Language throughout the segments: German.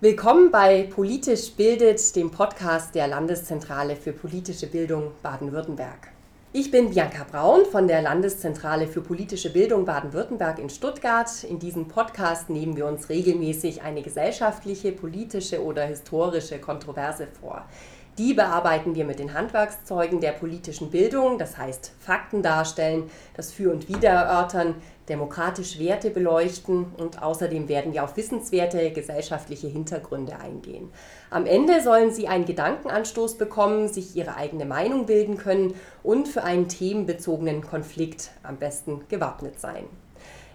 Willkommen bei Politisch bildet, dem Podcast der Landeszentrale für politische Bildung Baden-Württemberg. Ich bin Bianca Braun von der Landeszentrale für politische Bildung Baden-Württemberg in Stuttgart. In diesem Podcast nehmen wir uns regelmäßig eine gesellschaftliche, politische oder historische Kontroverse vor. Die bearbeiten wir mit den Handwerkszeugen der politischen Bildung, das heißt Fakten darstellen, das Für und Wider erörtern, demokratisch Werte beleuchten und außerdem werden wir auf wissenswerte gesellschaftliche Hintergründe eingehen. Am Ende sollen Sie einen Gedankenanstoß bekommen, sich Ihre eigene Meinung bilden können und für einen themenbezogenen Konflikt am besten gewappnet sein.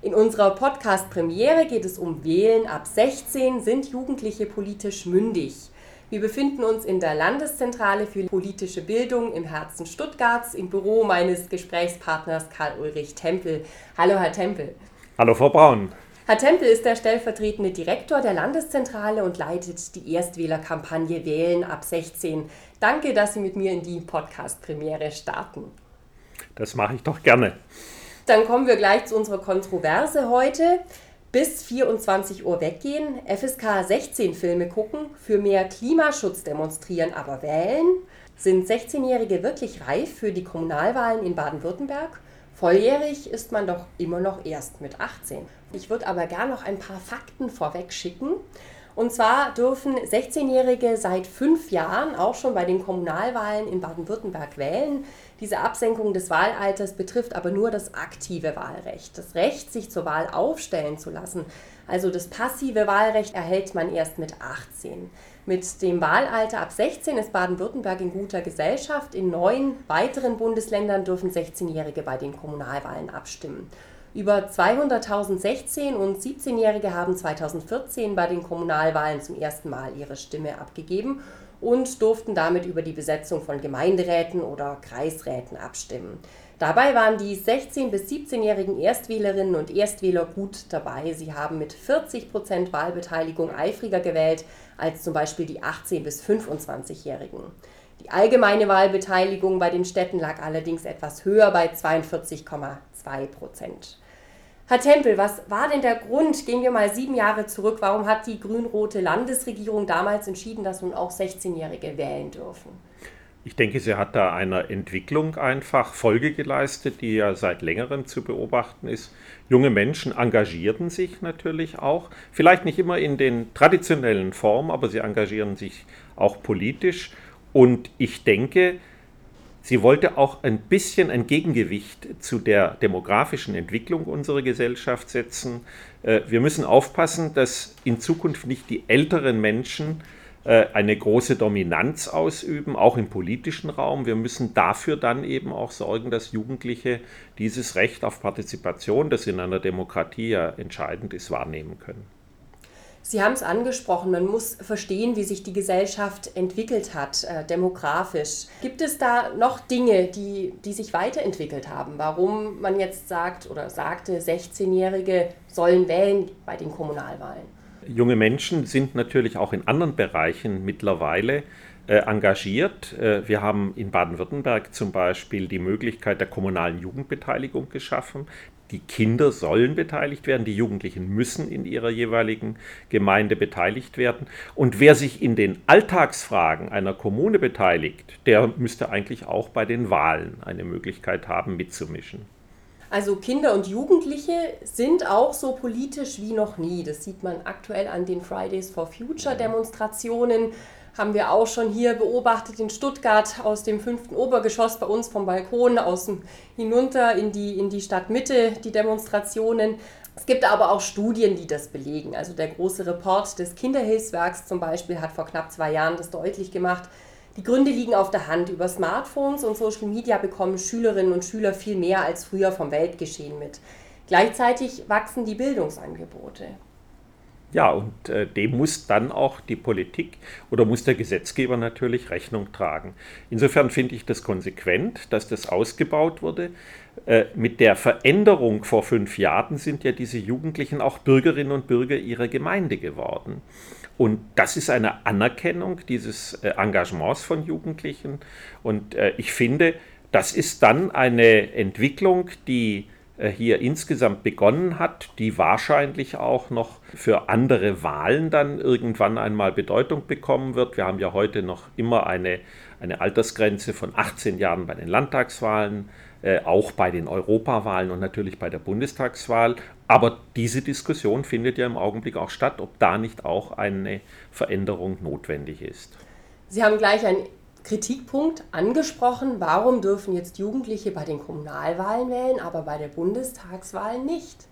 In unserer Podcast-Premiere geht es um Wählen ab 16. Sind Jugendliche politisch mündig? Wir befinden uns in der Landeszentrale für politische Bildung im Herzen Stuttgarts im Büro meines Gesprächspartners Karl-Ulrich Tempel. Hallo, Herr Tempel. Hallo, Frau Braun. Herr Tempel ist der stellvertretende Direktor der Landeszentrale und leitet die Erstwählerkampagne Wählen ab 16. Danke, dass Sie mit mir in die Podcast-Premiere starten. Das mache ich doch gerne. Dann kommen wir gleich zu unserer Kontroverse heute bis 24 Uhr weggehen, FSK 16 Filme gucken, für mehr Klimaschutz demonstrieren, aber wählen? Sind 16-Jährige wirklich reif für die Kommunalwahlen in Baden-Württemberg? Volljährig ist man doch immer noch erst mit 18. Ich würde aber gern noch ein paar Fakten vorweg schicken. Und zwar dürfen 16-Jährige seit fünf Jahren auch schon bei den Kommunalwahlen in Baden-Württemberg wählen. Diese Absenkung des Wahlalters betrifft aber nur das aktive Wahlrecht. Das Recht, sich zur Wahl aufstellen zu lassen, also das passive Wahlrecht, erhält man erst mit 18. Mit dem Wahlalter ab 16 ist Baden-Württemberg in guter Gesellschaft. In neun weiteren Bundesländern dürfen 16-Jährige bei den Kommunalwahlen abstimmen. Über 200.000 16- und 17-Jährige haben 2014 bei den Kommunalwahlen zum ersten Mal ihre Stimme abgegeben und durften damit über die Besetzung von Gemeinderäten oder Kreisräten abstimmen. Dabei waren die 16- bis 17-jährigen Erstwählerinnen und Erstwähler gut dabei. Sie haben mit 40 Prozent Wahlbeteiligung eifriger gewählt als zum Beispiel die 18- bis 25-jährigen. Die allgemeine Wahlbeteiligung bei den Städten lag allerdings etwas höher bei 42,2 Prozent. Herr Tempel, was war denn der Grund? Gehen wir mal sieben Jahre zurück. Warum hat die grün-rote Landesregierung damals entschieden, dass nun auch 16-Jährige wählen dürfen? Ich denke, sie hat da einer Entwicklung einfach Folge geleistet, die ja seit längerem zu beobachten ist. Junge Menschen engagierten sich natürlich auch, vielleicht nicht immer in den traditionellen Formen, aber sie engagieren sich auch politisch. Und ich denke, Sie wollte auch ein bisschen ein Gegengewicht zu der demografischen Entwicklung unserer Gesellschaft setzen. Äh, wir müssen aufpassen, dass in Zukunft nicht die älteren Menschen äh, eine große Dominanz ausüben, auch im politischen Raum. Wir müssen dafür dann eben auch sorgen, dass Jugendliche dieses Recht auf Partizipation, das in einer Demokratie ja entscheidend ist, wahrnehmen können. Sie haben es angesprochen, man muss verstehen, wie sich die Gesellschaft entwickelt hat, äh, demografisch. Gibt es da noch Dinge, die, die sich weiterentwickelt haben? Warum man jetzt sagt oder sagte, 16-Jährige sollen wählen bei den Kommunalwahlen? Junge Menschen sind natürlich auch in anderen Bereichen mittlerweile äh, engagiert. Äh, wir haben in Baden-Württemberg zum Beispiel die Möglichkeit der kommunalen Jugendbeteiligung geschaffen. Die Kinder sollen beteiligt werden, die Jugendlichen müssen in ihrer jeweiligen Gemeinde beteiligt werden. Und wer sich in den Alltagsfragen einer Kommune beteiligt, der müsste eigentlich auch bei den Wahlen eine Möglichkeit haben, mitzumischen. Also Kinder und Jugendliche sind auch so politisch wie noch nie. Das sieht man aktuell an den Fridays for Future Demonstrationen haben wir auch schon hier beobachtet in Stuttgart aus dem fünften Obergeschoss bei uns vom Balkon aus hinunter in die, in die Stadtmitte die Demonstrationen. Es gibt aber auch Studien, die das belegen. Also der große Report des Kinderhilfswerks zum Beispiel hat vor knapp zwei Jahren das deutlich gemacht. Die Gründe liegen auf der Hand. Über Smartphones und Social Media bekommen Schülerinnen und Schüler viel mehr als früher vom Weltgeschehen mit. Gleichzeitig wachsen die Bildungsangebote. Ja, und äh, dem muss dann auch die Politik oder muss der Gesetzgeber natürlich Rechnung tragen. Insofern finde ich das konsequent, dass das ausgebaut wurde. Äh, mit der Veränderung vor fünf Jahren sind ja diese Jugendlichen auch Bürgerinnen und Bürger ihrer Gemeinde geworden. Und das ist eine Anerkennung dieses äh, Engagements von Jugendlichen. Und äh, ich finde, das ist dann eine Entwicklung, die hier insgesamt begonnen hat, die wahrscheinlich auch noch für andere Wahlen dann irgendwann einmal Bedeutung bekommen wird. Wir haben ja heute noch immer eine, eine Altersgrenze von 18 Jahren bei den Landtagswahlen, äh, auch bei den Europawahlen und natürlich bei der Bundestagswahl. Aber diese Diskussion findet ja im Augenblick auch statt, ob da nicht auch eine Veränderung notwendig ist. Sie haben gleich einen Kritikpunkt angesprochen. Warum dürfen jetzt Jugendliche bei den Kommunalwahlen wählen, aber bei der Bundestagswahl nicht?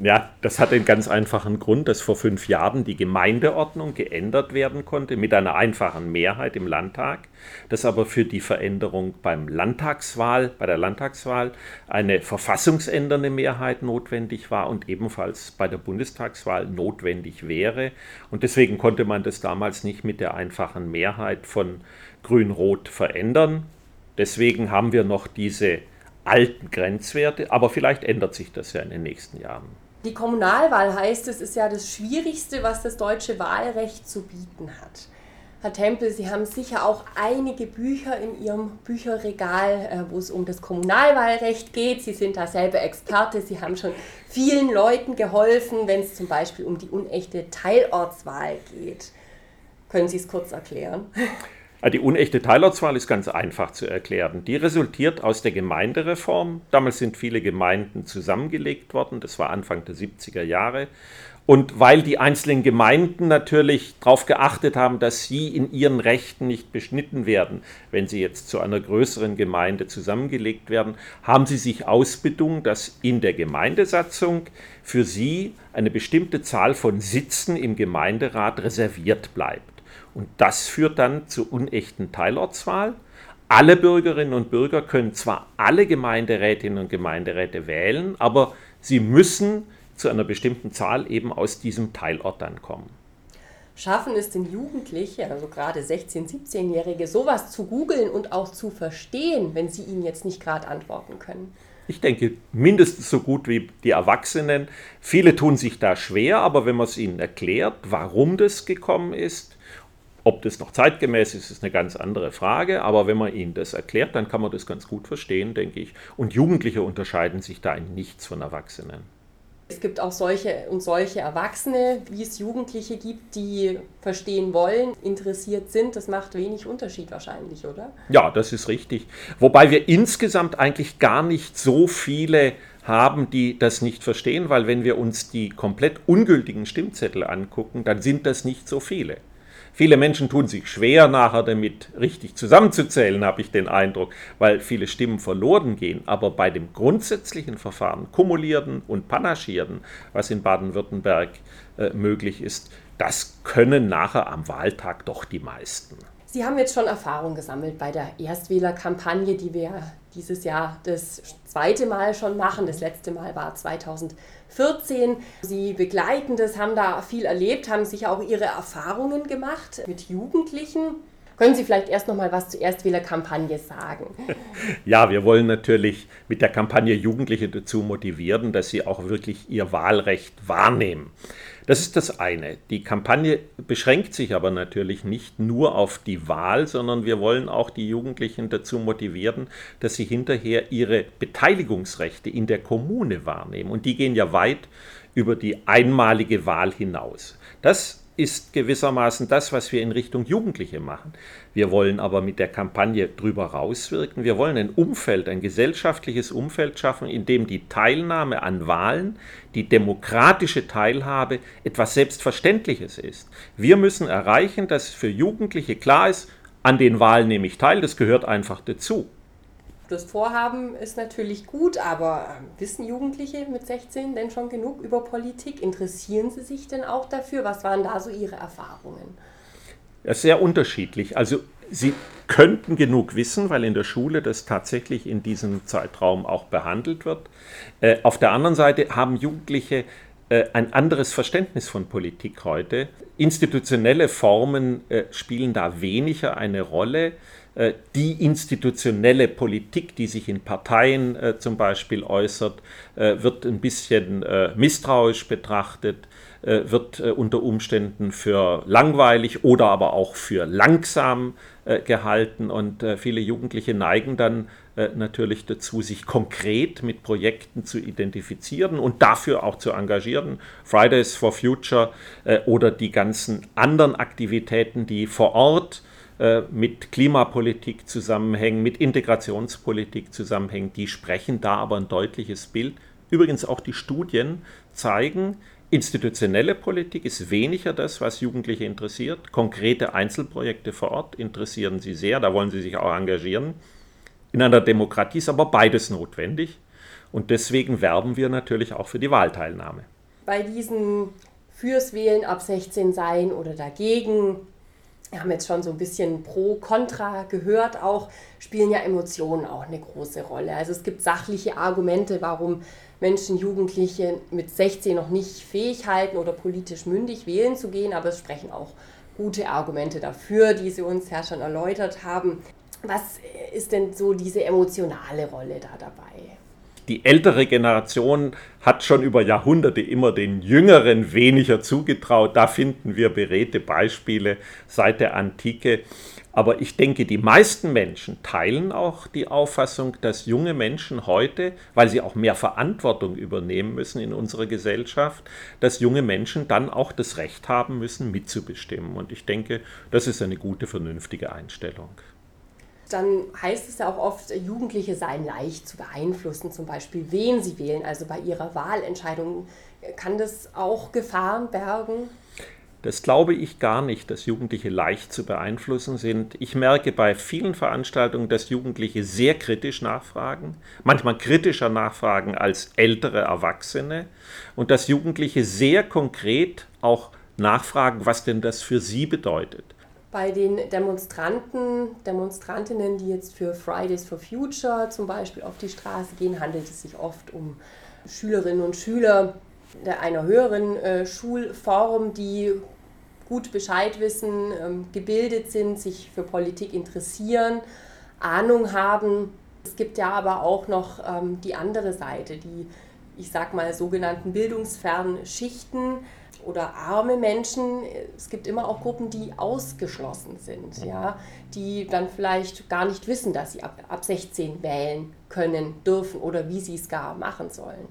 Ja, das hat den ganz einfachen Grund, dass vor fünf Jahren die Gemeindeordnung geändert werden konnte mit einer einfachen Mehrheit im Landtag, dass aber für die Veränderung beim Landtagswahl, bei der Landtagswahl eine verfassungsändernde Mehrheit notwendig war und ebenfalls bei der Bundestagswahl notwendig wäre. Und deswegen konnte man das damals nicht mit der einfachen Mehrheit von Grün-Rot verändern. Deswegen haben wir noch diese alten Grenzwerte, aber vielleicht ändert sich das ja in den nächsten Jahren. Die Kommunalwahl heißt es, ist ja das Schwierigste, was das deutsche Wahlrecht zu bieten hat. Herr Tempel, Sie haben sicher auch einige Bücher in Ihrem Bücherregal, äh, wo es um das Kommunalwahlrecht geht. Sie sind da selber Experte. Sie haben schon vielen Leuten geholfen, wenn es zum Beispiel um die unechte Teilortswahl geht. Können Sie es kurz erklären? Ah, die unechte Teilortswahl ist ganz einfach zu erklären. Die resultiert aus der Gemeindereform. Damals sind viele Gemeinden zusammengelegt worden. Das war Anfang der 70er Jahre. Und weil die einzelnen Gemeinden natürlich darauf geachtet haben, dass sie in ihren Rechten nicht beschnitten werden, wenn sie jetzt zu einer größeren Gemeinde zusammengelegt werden, haben sie sich ausbedungen, dass in der Gemeindesatzung für sie eine bestimmte Zahl von Sitzen im Gemeinderat reserviert bleibt. Und das führt dann zur unechten Teilortswahl. Alle Bürgerinnen und Bürger können zwar alle Gemeinderätinnen und Gemeinderäte wählen, aber sie müssen zu einer bestimmten Zahl eben aus diesem Teilort dann kommen. Schaffen es denn Jugendliche, also gerade 16-, 17-Jährige, sowas zu googeln und auch zu verstehen, wenn sie ihnen jetzt nicht gerade antworten können? Ich denke, mindestens so gut wie die Erwachsenen. Viele tun sich da schwer, aber wenn man es ihnen erklärt, warum das gekommen ist, ob das noch zeitgemäß ist, ist eine ganz andere Frage, aber wenn man ihnen das erklärt, dann kann man das ganz gut verstehen, denke ich. Und Jugendliche unterscheiden sich da in nichts von Erwachsenen. Es gibt auch solche und solche Erwachsene, wie es Jugendliche gibt, die verstehen wollen, interessiert sind. Das macht wenig Unterschied wahrscheinlich, oder? Ja, das ist richtig. Wobei wir insgesamt eigentlich gar nicht so viele haben, die das nicht verstehen, weil wenn wir uns die komplett ungültigen Stimmzettel angucken, dann sind das nicht so viele. Viele Menschen tun sich schwer, nachher damit richtig zusammenzuzählen, habe ich den Eindruck, weil viele Stimmen verloren gehen. Aber bei dem grundsätzlichen Verfahren, kumulierten und panaschierten, was in Baden-Württemberg äh, möglich ist, das können nachher am Wahltag doch die meisten. Sie haben jetzt schon Erfahrung gesammelt bei der Erstwählerkampagne, die wir dieses Jahr das zweite Mal schon machen. Das letzte Mal war 2014. Sie begleiten das, haben da viel erlebt, haben sich auch ihre Erfahrungen gemacht mit Jugendlichen. Können Sie vielleicht erst noch mal was zur Erstwählerkampagne sagen? Ja, wir wollen natürlich mit der Kampagne Jugendliche dazu motivieren, dass sie auch wirklich ihr Wahlrecht wahrnehmen. Das ist das eine. Die Kampagne beschränkt sich aber natürlich nicht nur auf die Wahl, sondern wir wollen auch die Jugendlichen dazu motivieren, dass sie hinterher ihre Beteiligungsrechte in der Kommune wahrnehmen. Und die gehen ja weit über die einmalige Wahl hinaus. Das ist gewissermaßen das, was wir in Richtung Jugendliche machen. Wir wollen aber mit der Kampagne drüber rauswirken. Wir wollen ein Umfeld, ein gesellschaftliches Umfeld schaffen, in dem die Teilnahme an Wahlen, die demokratische Teilhabe etwas Selbstverständliches ist. Wir müssen erreichen, dass für Jugendliche klar ist, an den Wahlen nehme ich teil, das gehört einfach dazu das Vorhaben ist natürlich gut, aber ähm, wissen Jugendliche mit 16 denn schon genug über Politik? Interessieren sie sich denn auch dafür? Was waren da so ihre Erfahrungen? Ja, sehr unterschiedlich. Also sie könnten genug wissen, weil in der Schule das tatsächlich in diesem Zeitraum auch behandelt wird. Äh, auf der anderen Seite haben Jugendliche ein anderes Verständnis von Politik heute. Institutionelle Formen äh, spielen da weniger eine Rolle. Äh, die institutionelle Politik, die sich in Parteien äh, zum Beispiel äußert, äh, wird ein bisschen äh, misstrauisch betrachtet, äh, wird äh, unter Umständen für langweilig oder aber auch für langsam gehalten und viele Jugendliche neigen dann äh, natürlich dazu, sich konkret mit Projekten zu identifizieren und dafür auch zu engagieren. Fridays for Future äh, oder die ganzen anderen Aktivitäten, die vor Ort äh, mit Klimapolitik zusammenhängen, mit Integrationspolitik zusammenhängen, die sprechen da aber ein deutliches Bild. Übrigens auch die Studien zeigen, institutionelle Politik ist weniger das, was Jugendliche interessiert. Konkrete Einzelprojekte vor Ort interessieren sie sehr, da wollen sie sich auch engagieren. In einer Demokratie ist aber beides notwendig und deswegen werben wir natürlich auch für die Wahlteilnahme. Bei diesen fürs Wählen ab 16 sein oder dagegen wir haben jetzt schon so ein bisschen pro, contra gehört auch, spielen ja Emotionen auch eine große Rolle. Also es gibt sachliche Argumente, warum Menschen, Jugendliche mit 16 noch nicht fähig halten oder politisch mündig wählen zu gehen, aber es sprechen auch gute Argumente dafür, die Sie uns ja schon erläutert haben. Was ist denn so diese emotionale Rolle da dabei? die ältere Generation hat schon über Jahrhunderte immer den Jüngeren weniger zugetraut. Da finden wir beredte Beispiele seit der Antike. Aber ich denke, die meisten Menschen teilen auch die Auffassung, dass junge Menschen heute, weil sie auch mehr Verantwortung übernehmen müssen in unserer Gesellschaft, dass junge Menschen dann auch das Recht haben müssen, mitzubestimmen. Und ich denke, das ist eine gute, vernünftige Einstellung dann heißt es ja auch oft, Jugendliche seien leicht zu beeinflussen, zum Beispiel wen sie wählen. Also bei ihrer Wahlentscheidung kann das auch Gefahren bergen? Das glaube ich gar nicht, dass Jugendliche leicht zu beeinflussen sind. Ich merke bei vielen Veranstaltungen, dass Jugendliche sehr kritisch nachfragen, manchmal kritischer nachfragen als ältere Erwachsene und dass Jugendliche sehr konkret auch nachfragen, was denn das für sie bedeutet bei den Demonstranten, Demonstrantinnen, die jetzt für Fridays for Future zum Beispiel auf die Straße gehen, handelt es sich oft um Schülerinnen und Schüler einer höheren äh, Schulform, die gut Bescheid wissen, ähm, gebildet sind, sich für Politik interessieren, Ahnung haben. Es gibt ja aber auch noch ähm, die andere Seite, die, ich sag mal, sogenannten bildungsfernen Schichten oder arme Menschen. Es gibt immer auch Gruppen, die ausgeschlossen sind, mhm. ja, die dann vielleicht gar nicht wissen, dass sie ab, ab 16 wählen können, dürfen oder wie sie es gar machen sollen.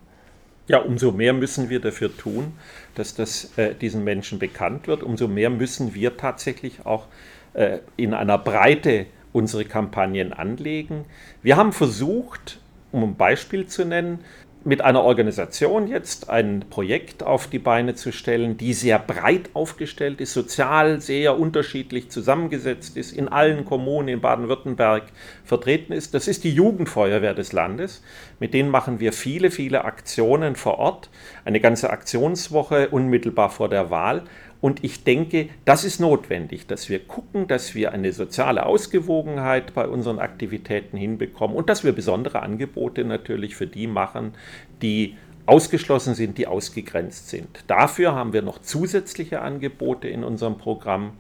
Ja, umso mehr müssen wir dafür tun, dass das äh, diesen Menschen bekannt wird. Umso mehr müssen wir tatsächlich auch äh, in einer Breite unsere Kampagnen anlegen. Wir haben versucht, um ein Beispiel zu nennen, mit einer Organisation jetzt ein Projekt auf die Beine zu stellen, die sehr breit aufgestellt ist, sozial sehr unterschiedlich zusammengesetzt ist, in allen Kommunen in Baden-Württemberg vertreten ist. Das ist die Jugendfeuerwehr des Landes. Mit denen machen wir viele, viele Aktionen vor Ort, eine ganze Aktionswoche unmittelbar vor der Wahl. Und ich denke, das ist notwendig, dass wir gucken, dass wir eine soziale Ausgewogenheit bei unseren Aktivitäten hinbekommen und dass wir besondere Angebote natürlich für die machen, die ausgeschlossen sind, die ausgegrenzt sind. Dafür haben wir noch zusätzliche Angebote in unserem Programm.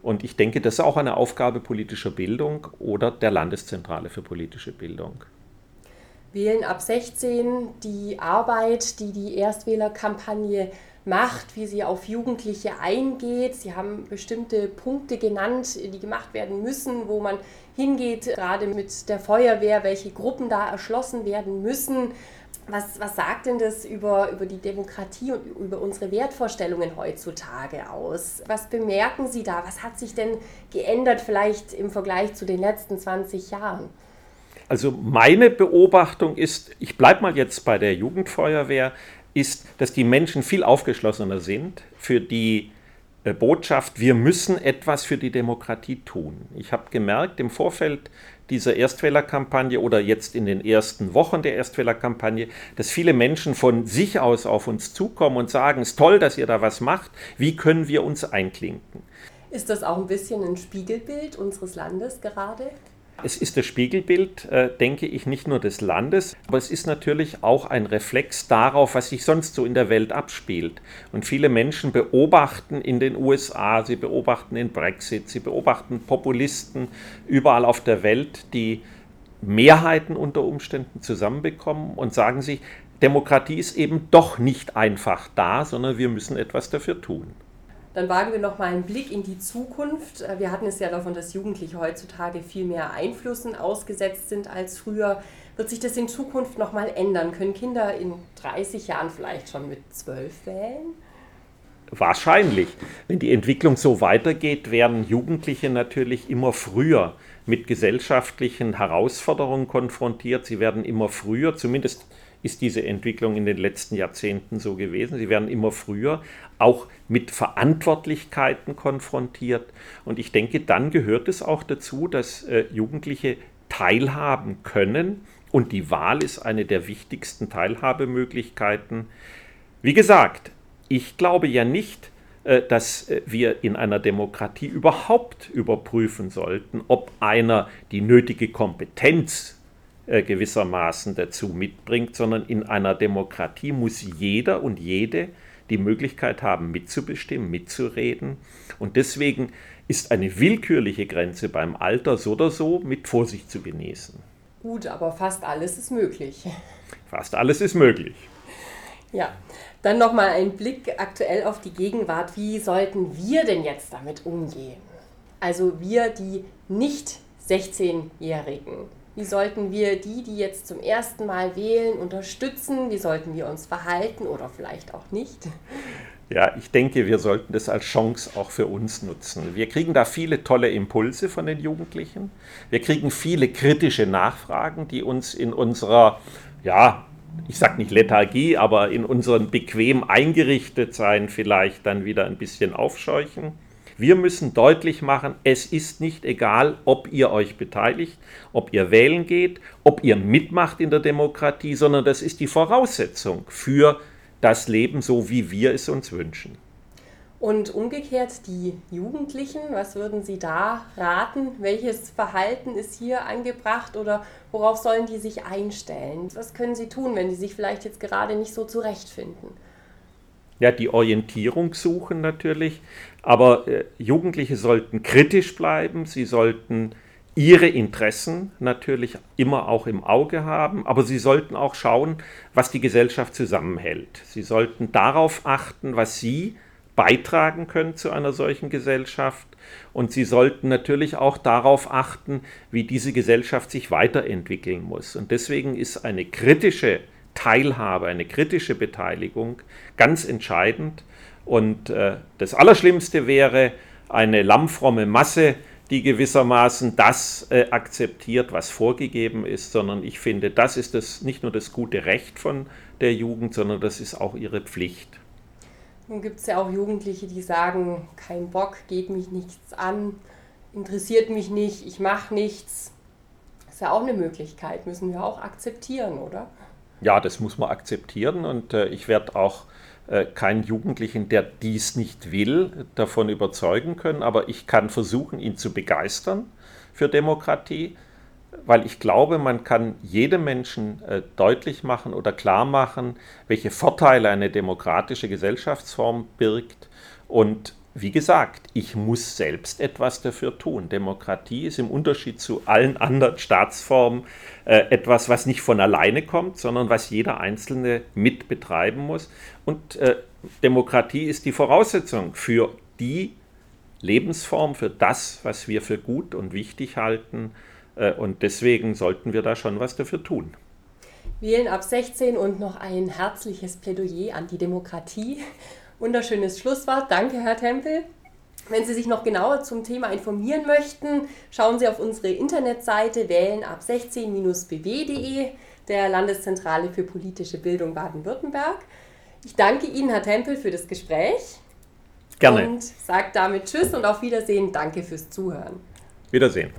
Und ich denke, das ist auch eine Aufgabe politischer Bildung oder der Landeszentrale für politische Bildung. Wählen ab 16, die Arbeit, die die Erstwählerkampagne macht, wie sie auf Jugendliche eingeht. Sie haben bestimmte Punkte genannt, die gemacht werden müssen, wo man hingeht, gerade mit der Feuerwehr, welche Gruppen da erschlossen werden müssen. Was, was sagt denn das über, über die Demokratie und über unsere Wertvorstellungen heutzutage aus? Was bemerken Sie da? Was hat sich denn geändert vielleicht im Vergleich zu den letzten 20 Jahren? Also meine Beobachtung ist, ich bleibe mal jetzt bei der Jugendfeuerwehr, ist, dass die Menschen viel aufgeschlossener sind für die äh, Botschaft, wir müssen etwas für die Demokratie tun. Ich habe gemerkt im Vorfeld dieser Erstwählerkampagne oder jetzt in den ersten Wochen der Erstwählerkampagne, dass viele Menschen von sich aus auf uns zukommen und sagen, es ist toll, dass ihr da was macht, wie können wir uns einklinken? Ist das auch ein bisschen ein Spiegelbild unseres Landes gerade? Es ist das Spiegelbild, äh, denke ich, nicht nur des Landes, aber es ist natürlich auch ein Reflex darauf, was sich sonst so in der Welt abspielt. Und viele Menschen beobachten in den USA, sie beobachten den Brexit, sie beobachten Populisten überall auf der Welt, die Mehrheiten unter Umständen zusammenbekommen und sagen sich, Demokratie ist eben doch nicht einfach da, sondern wir müssen etwas dafür tun. Dann wagen wir noch mal einen Blick in die Zukunft. Äh, wir hatten es ja davon, dass Jugendliche heutzutage viel mehr Einflüssen ausgesetzt sind als früher. Wird sich das in Zukunft noch mal ändern? Können Kinder in 30 Jahren vielleicht schon mit 12 wählen? Wahrscheinlich. Wenn die Entwicklung so weitergeht, werden Jugendliche natürlich immer früher mit gesellschaftlichen Herausforderungen konfrontiert. Sie werden immer früher, zumindest ist diese Entwicklung in den letzten Jahrzehnten so gewesen. Sie werden immer früher auch mit Verantwortlichkeiten konfrontiert. Und ich denke, dann gehört es auch dazu, dass äh, Jugendliche teilhaben können. Und die Wahl ist eine der wichtigsten Teilhabemöglichkeiten. Wie gesagt, ich glaube ja nicht, äh, dass äh, wir in einer Demokratie überhaupt überprüfen sollten, ob einer die nötige Kompetenz äh, gewissermaßen dazu mitbringt, sondern in einer Demokratie muss jeder und jede die Möglichkeit haben, mitzubestimmen, mitzureden. Und deswegen ist eine willkürliche Grenze beim Alter so oder so mit Vorsicht zu genießen. Gut, aber fast alles ist möglich. Fast alles ist möglich. Ja, dann nochmal ein Blick aktuell auf die Gegenwart. Wie sollten wir denn jetzt damit umgehen? Also wir, die nicht 16-Jährigen. Wie sollten wir die, die jetzt zum ersten Mal wählen, unterstützen? Wie sollten wir uns verhalten oder vielleicht auch nicht? Ja, ich denke, wir sollten das als Chance auch für uns nutzen. Wir kriegen da viele tolle Impulse von den Jugendlichen. Wir kriegen viele kritische Nachfragen, die uns in unserer ja, ich sage nicht Lethargie, aber in unseren bequem eingerichtet sein vielleicht dann wieder ein bisschen aufscheuchen. Wir müssen deutlich machen, es ist nicht egal, ob ihr euch beteiligt, ob ihr wählen geht, ob ihr mitmacht in der Demokratie, sondern das ist die Voraussetzung für das Leben, so wie wir es uns wünschen. Und umgekehrt die Jugendlichen, was würden Sie da raten? Welches Verhalten ist hier angebracht oder worauf sollen die sich einstellen? Was können sie tun, wenn die sich vielleicht jetzt gerade nicht so zurechtfinden? Ja, die Orientierung suchen natürlich, aber äh, Jugendliche sollten kritisch bleiben, sie sollten ihre Interessen natürlich immer auch im Auge haben, aber sie sollten auch schauen, was die Gesellschaft zusammenhält. Sie sollten darauf achten, was sie beitragen können zu einer solchen Gesellschaft. Und sie sollten natürlich auch darauf achten, wie diese Gesellschaft sich weiterentwickeln muss. Und deswegen ist eine kritische Teilhabe, eine kritische Beteiligung ganz entscheidend. Und äh, das Allerschlimmste wäre eine lammfromme Masse, die gewissermaßen das äh, akzeptiert, was vorgegeben ist, sondern ich finde, das ist das, nicht nur das gute Recht von der Jugend, sondern das ist auch ihre Pflicht. Nun gibt es ja auch Jugendliche, die sagen, kein Bock, geht mich nichts an, interessiert mich nicht, ich mache nichts. Ist ja auch eine Möglichkeit, müssen wir auch akzeptieren, oder? Ja, das muss man akzeptieren und äh, ich werde auch äh, keinen Jugendlichen, der dies nicht will, davon überzeugen können, aber ich kann versuchen, ihn zu begeistern für Demokratie weil ich glaube, man kann jedem Menschen äh, deutlich machen oder klar machen, welche Vorteile eine demokratische Gesellschaftsform birgt. Und wie gesagt, ich muss selbst etwas dafür tun. Demokratie ist im Unterschied zu allen anderen Staatsformen äh, etwas, was nicht von alleine kommt, sondern was jeder Einzelne mit betreiben muss. Und äh, Demokratie ist die Voraussetzung für die Lebensform, für das, was wir für gut und wichtig halten äh, und deswegen sollten wir da schon was dafür tun. Wählen ab 16 und noch ein herzliches Plädoyer an die Demokratie. Wunderschönes Schlusswort. Danke, Herr Tempel. Wenn Sie sich noch genauer zum Thema informieren möchten, schauen Sie auf unsere Internetseite wählen ab 16-bw.de der Landeszentrale für politische Bildung Baden-Württemberg. Ich danke Ihnen, Herr Tempel, für das Gespräch. Gerne. Und sage damit Tschüss und auf Wiedersehen. Danke fürs Zuhören. Wiedersehen.